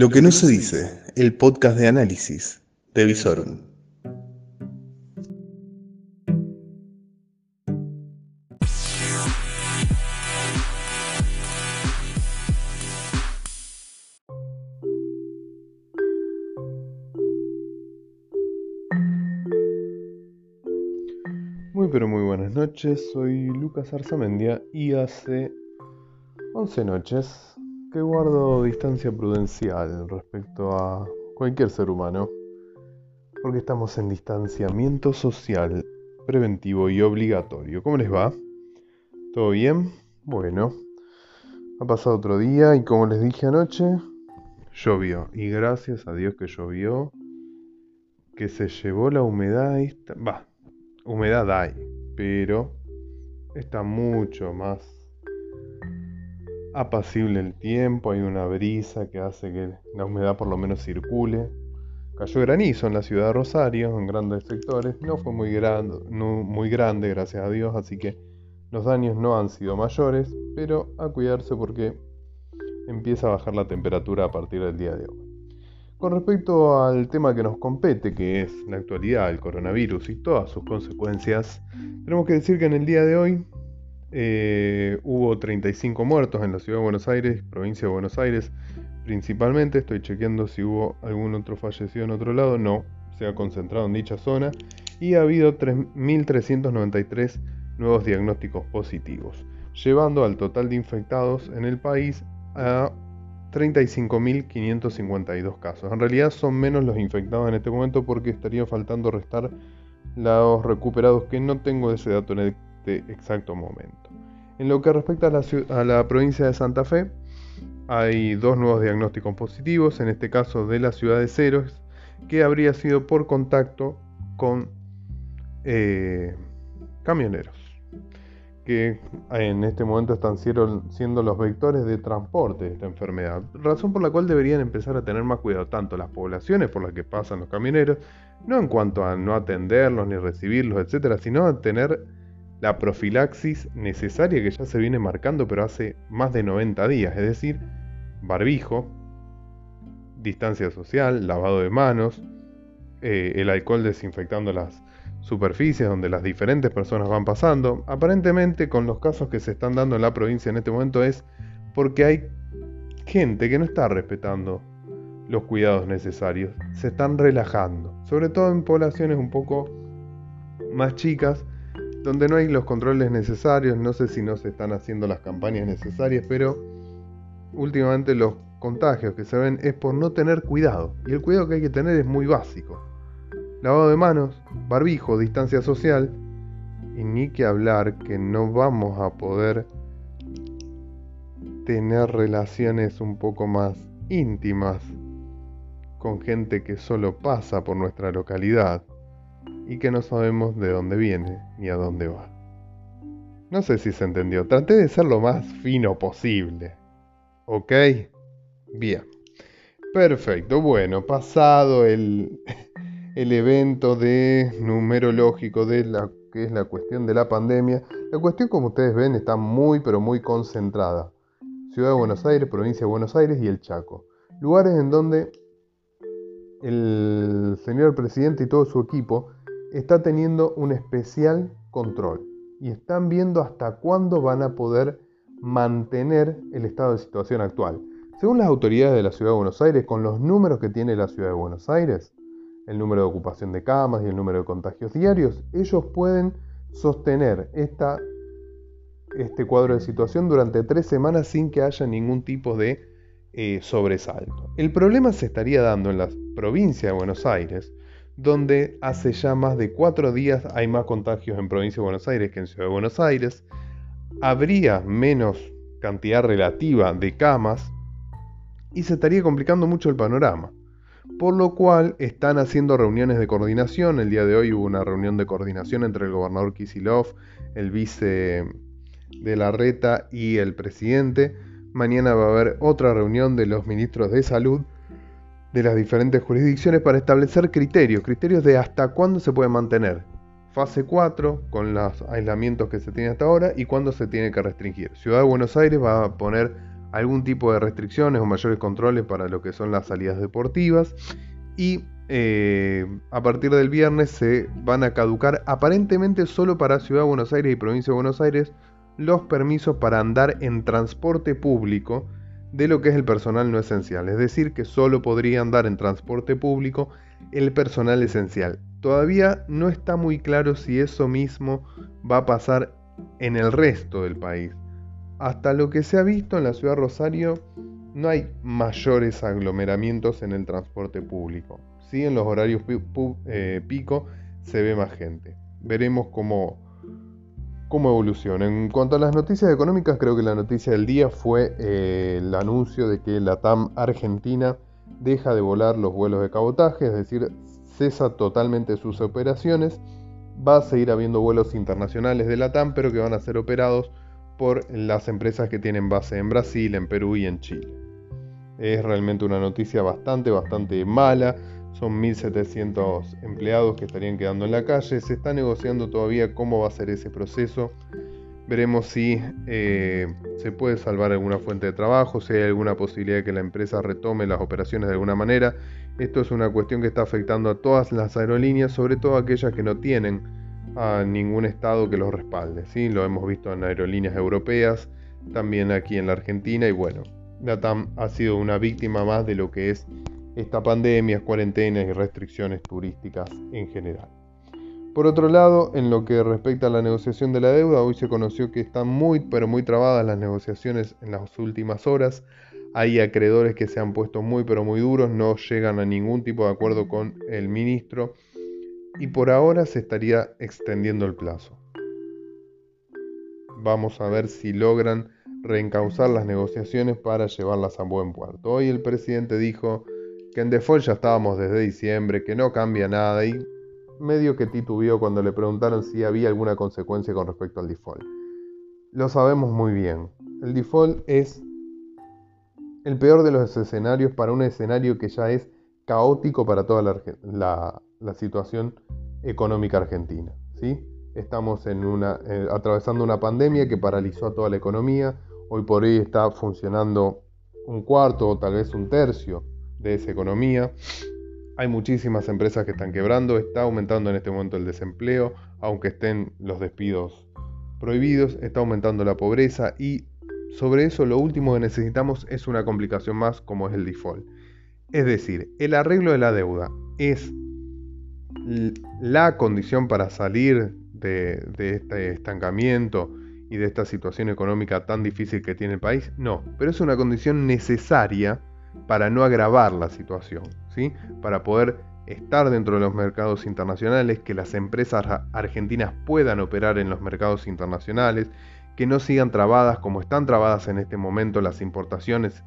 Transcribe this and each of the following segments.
Lo que no se dice, el podcast de análisis de Visorum. Muy pero muy buenas noches, soy Lucas Arzamendia y hace 11 noches que guardo distancia prudencial respecto a cualquier ser humano, porque estamos en distanciamiento social preventivo y obligatorio. ¿Cómo les va? ¿Todo bien? Bueno, ha pasado otro día y como les dije anoche, llovió. Y gracias a Dios que llovió, que se llevó la humedad. Va, humedad hay, pero está mucho más apacible el tiempo, hay una brisa que hace que la humedad por lo menos circule. Cayó granizo en la ciudad de Rosario, en grandes sectores, no fue muy, muy grande, gracias a Dios, así que los daños no han sido mayores, pero a cuidarse porque empieza a bajar la temperatura a partir del día de hoy. Con respecto al tema que nos compete, que es la actualidad, el coronavirus y todas sus consecuencias, tenemos que decir que en el día de hoy eh, hubo 35 muertos en la ciudad de Buenos Aires, provincia de Buenos Aires principalmente. Estoy chequeando si hubo algún otro fallecido en otro lado. No, se ha concentrado en dicha zona. Y ha habido 3.393 nuevos diagnósticos positivos, llevando al total de infectados en el país a 35.552 casos. En realidad son menos los infectados en este momento porque estaría faltando restar los recuperados que no tengo ese dato en el este exacto momento. En lo que respecta a la, provincia de Santa Fe, hay dos nuevos diagnósticos positivos, en este caso de la ciudad de Ceros, que habría sido por contacto con eh, camioneros, que en este momento están siendo los vectores de transporte de esta enfermedad, razón por la cual deberían empezar a tener más cuidado tanto las poblaciones por las que pasan los camioneros, no en cuanto a no atenderlos ni recibirlos, etcétera, sino a tener la profilaxis necesaria que ya se viene marcando pero hace más de 90 días, es decir, barbijo, distancia social, lavado de manos, eh, el alcohol desinfectando las superficies donde las diferentes personas van pasando. Aparentemente con los casos que se están dando en la provincia en este momento es porque hay gente que no está respetando los cuidados necesarios, se están relajando, sobre todo en poblaciones un poco más chicas donde no hay los controles necesarios, no sé si no se están haciendo las campañas necesarias, pero últimamente los contagios que se ven es por no tener cuidado. Y el cuidado que hay que tener es muy básico. Lavado de manos, barbijo, distancia social, y ni que hablar que no vamos a poder tener relaciones un poco más íntimas con gente que solo pasa por nuestra localidad y que no sabemos de dónde viene ni a dónde va. No sé si se entendió, traté de ser lo más fino posible. ¿Ok? Bien. Perfecto, bueno, pasado el, el evento de numerológico de la que es la cuestión de la pandemia, la cuestión como ustedes ven está muy pero muy concentrada. Ciudad de Buenos Aires, provincia de Buenos Aires y el Chaco. Lugares en donde el señor presidente y todo su equipo está teniendo un especial control y están viendo hasta cuándo van a poder mantener el estado de situación actual. Según las autoridades de la Ciudad de Buenos Aires, con los números que tiene la Ciudad de Buenos Aires, el número de ocupación de camas y el número de contagios diarios, ellos pueden sostener esta, este cuadro de situación durante tres semanas sin que haya ningún tipo de eh, sobresalto. El problema se estaría dando en la provincia de Buenos Aires, donde hace ya más de cuatro días hay más contagios en provincia de Buenos Aires que en Ciudad de Buenos Aires, habría menos cantidad relativa de camas y se estaría complicando mucho el panorama. Por lo cual están haciendo reuniones de coordinación. El día de hoy hubo una reunión de coordinación entre el gobernador Kisilov, el vice de la Reta y el presidente. Mañana va a haber otra reunión de los ministros de salud de las diferentes jurisdicciones para establecer criterios, criterios de hasta cuándo se puede mantener. Fase 4, con los aislamientos que se tiene hasta ahora, y cuándo se tiene que restringir. Ciudad de Buenos Aires va a poner algún tipo de restricciones o mayores controles para lo que son las salidas deportivas y eh, a partir del viernes se van a caducar aparentemente solo para Ciudad de Buenos Aires y Provincia de Buenos Aires los permisos para andar en transporte público de lo que es el personal no esencial, es decir, que solo podría andar en transporte público el personal esencial. Todavía no está muy claro si eso mismo va a pasar en el resto del país. Hasta lo que se ha visto en la ciudad de Rosario, no hay mayores aglomeramientos en el transporte público. Sí, en los horarios eh, pico se ve más gente. Veremos cómo, cómo evoluciona. En cuanto a las noticias económicas, creo que la noticia del día fue eh, el anuncio de que la TAM Argentina deja de volar los vuelos de cabotaje, es decir, cesa totalmente sus operaciones. Va a seguir habiendo vuelos internacionales de la TAM, pero que van a ser operados por las empresas que tienen base en Brasil, en Perú y en Chile. Es realmente una noticia bastante, bastante mala. Son 1.700 empleados que estarían quedando en la calle. Se está negociando todavía cómo va a ser ese proceso. Veremos si eh, se puede salvar alguna fuente de trabajo, si hay alguna posibilidad de que la empresa retome las operaciones de alguna manera. Esto es una cuestión que está afectando a todas las aerolíneas, sobre todo aquellas que no tienen a ningún estado que los respalde. ¿sí? Lo hemos visto en aerolíneas europeas, también aquí en la Argentina y bueno, la TAM ha sido una víctima más de lo que es esta pandemia, cuarentenas y restricciones turísticas en general. Por otro lado, en lo que respecta a la negociación de la deuda, hoy se conoció que están muy pero muy trabadas las negociaciones en las últimas horas. Hay acreedores que se han puesto muy pero muy duros, no llegan a ningún tipo de acuerdo con el ministro y por ahora se estaría extendiendo el plazo. Vamos a ver si logran reencauzar las negociaciones para llevarlas a buen puerto. Hoy el presidente dijo que en default ya estábamos desde diciembre, que no cambia nada y medio que titubeó cuando le preguntaron si había alguna consecuencia con respecto al default. Lo sabemos muy bien. El default es el peor de los escenarios para un escenario que ya es caótico para toda la, situación económica argentina. ¿sí? Estamos en una, eh, atravesando una pandemia que paralizó a toda la economía. Hoy por hoy está funcionando un cuarto o tal vez un tercio de esa economía. Hay muchísimas empresas que están quebrando, está aumentando en este momento el desempleo, aunque estén los despidos prohibidos, está aumentando la pobreza y sobre eso lo último que necesitamos es una complicación más como es el default. Es decir, el arreglo de la deuda es la condición para salir de, de, este estancamiento y de esta situación económica tan difícil que tiene el país? No, pero es una condición necesaria para no agravar la situación, ¿sí? para poder estar dentro de los mercados internacionales, que las empresas argentinas puedan operar en los mercados internacionales, que no sigan trabadas como están trabadas en este momento las importaciones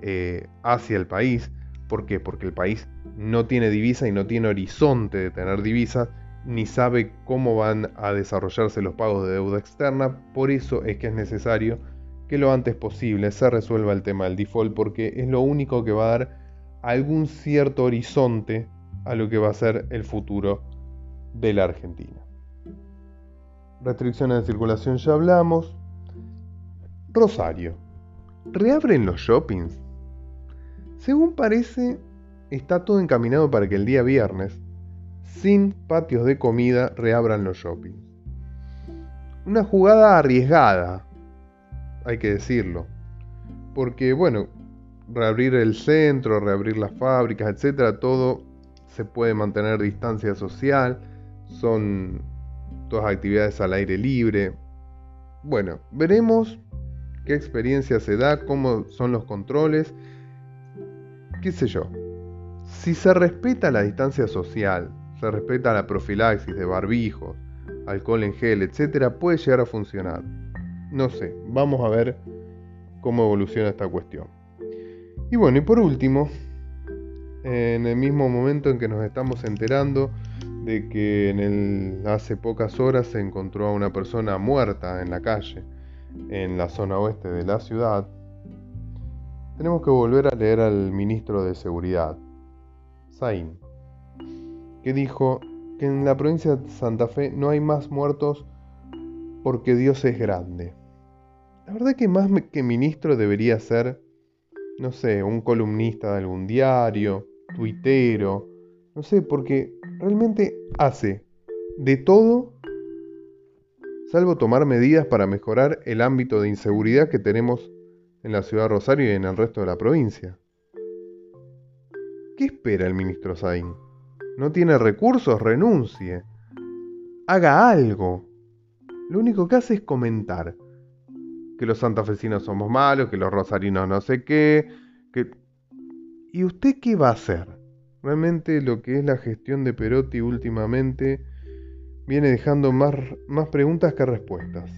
eh, hacia el país. ¿Por qué? Porque el país no tiene divisa y no tiene horizonte de tener divisas, ni sabe cómo van a desarrollarse los pagos de deuda externa. Por eso es que es necesario que lo antes posible se resuelva el tema del default porque es lo único que va a dar algún cierto horizonte a lo que va a ser el futuro de la Argentina. Restricciones de circulación ya hablamos. Rosario. ¿Reabren los shoppings? Según parece, está todo encaminado para que el día viernes, sin patios de comida, reabran los shoppings. Una jugada arriesgada, hay que decirlo. Porque, bueno, reabrir el centro, reabrir las fábricas, etcétera, todo se puede mantener distancia social, son todas actividades al aire libre. Bueno, veremos qué experiencia se da, cómo son los controles, qué sé yo. Si se respeta la distancia social, se respeta la profilaxis de barbijos, alcohol en gel, etcétera, puede llegar a funcionar. No sé, vamos a ver cómo evoluciona esta cuestión. Y bueno, y por último, en el mismo momento en que nos estamos enterando de que en el, hace pocas horas se encontró a una persona muerta en la calle, en la zona oeste de la ciudad, tenemos que volver a leer al ministro de Seguridad, Zain, que dijo que en la provincia de Santa Fe no hay más muertos porque Dios es grande. La verdad que más que ministro debería ser, no sé, un columnista de algún diario, tuitero, no sé, porque realmente hace de todo salvo tomar medidas para mejorar el ámbito de inseguridad que tenemos en la ciudad de Rosario y en el resto de la provincia. ¿Qué espera el ministro Zain? ¿No tiene recursos? Renuncie. Haga algo. Lo único que hace es comentar que los santafesinos somos malos, que los rosarinos no sé qué, que... ¿Y usted qué va a hacer? Realmente lo que es la gestión de Perotti últimamente viene dejando más, más preguntas que respuestas.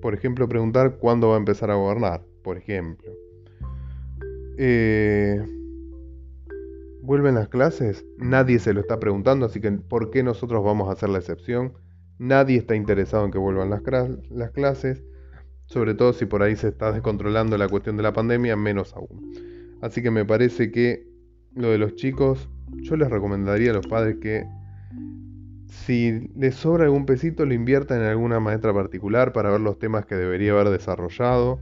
Por ejemplo, preguntar cuándo va a empezar a gobernar, por ejemplo. Eh, ¿Vuelven las clases? Nadie se lo está preguntando, así que ¿por qué nosotros vamos a hacer la excepción? Nadie está interesado en que vuelvan las, las clases, sobre todo si por ahí se está descontrolando la cuestión de la pandemia, menos aún. Así que me parece que lo de los chicos, yo les recomendaría a los padres que si les sobra algún pesito, lo inviertan en alguna maestra particular para ver los temas que debería haber desarrollado.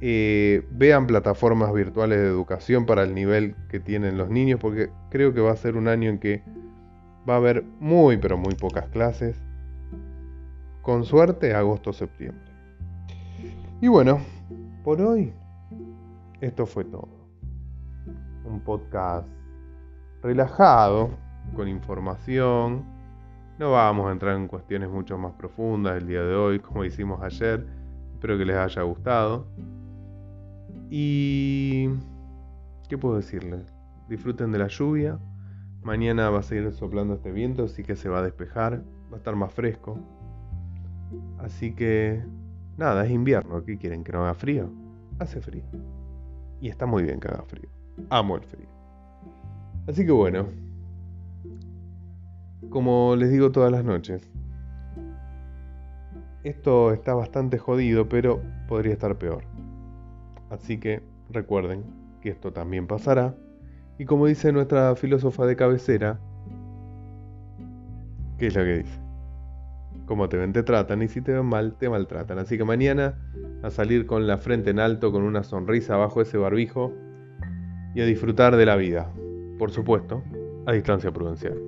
Eh, vean plataformas virtuales de educación para el nivel que tienen los niños, porque creo que va a ser un año en que va a haber muy, pero muy pocas clases. Con suerte, agosto-septiembre. Y bueno, por hoy, esto fue todo. Un podcast relajado, con información no vamos a entrar en cuestiones mucho más profundas el día de hoy, como hicimos ayer. Espero que les haya gustado. Y... ¿Qué puedo decirles? Disfruten de la lluvia. Mañana va a seguir soplando este viento, así que se va a despejar. Va a estar más fresco. Así que... Nada, es invierno. ¿Qué quieren? ¿Que no haga frío? Hace frío. Y está muy bien que haga frío. Amo el frío. Así que bueno, como les digo todas las noches, esto está bastante jodido, pero podría estar peor. Así que recuerden que esto también pasará. Y como dice nuestra filósofa de cabecera, ¿qué es lo que dice? Como te ven, te tratan, y si te ven mal, te maltratan. Así que mañana a salir con la frente en alto, con una sonrisa bajo ese barbijo y a disfrutar de la vida. Por supuesto, a distancia prudencial.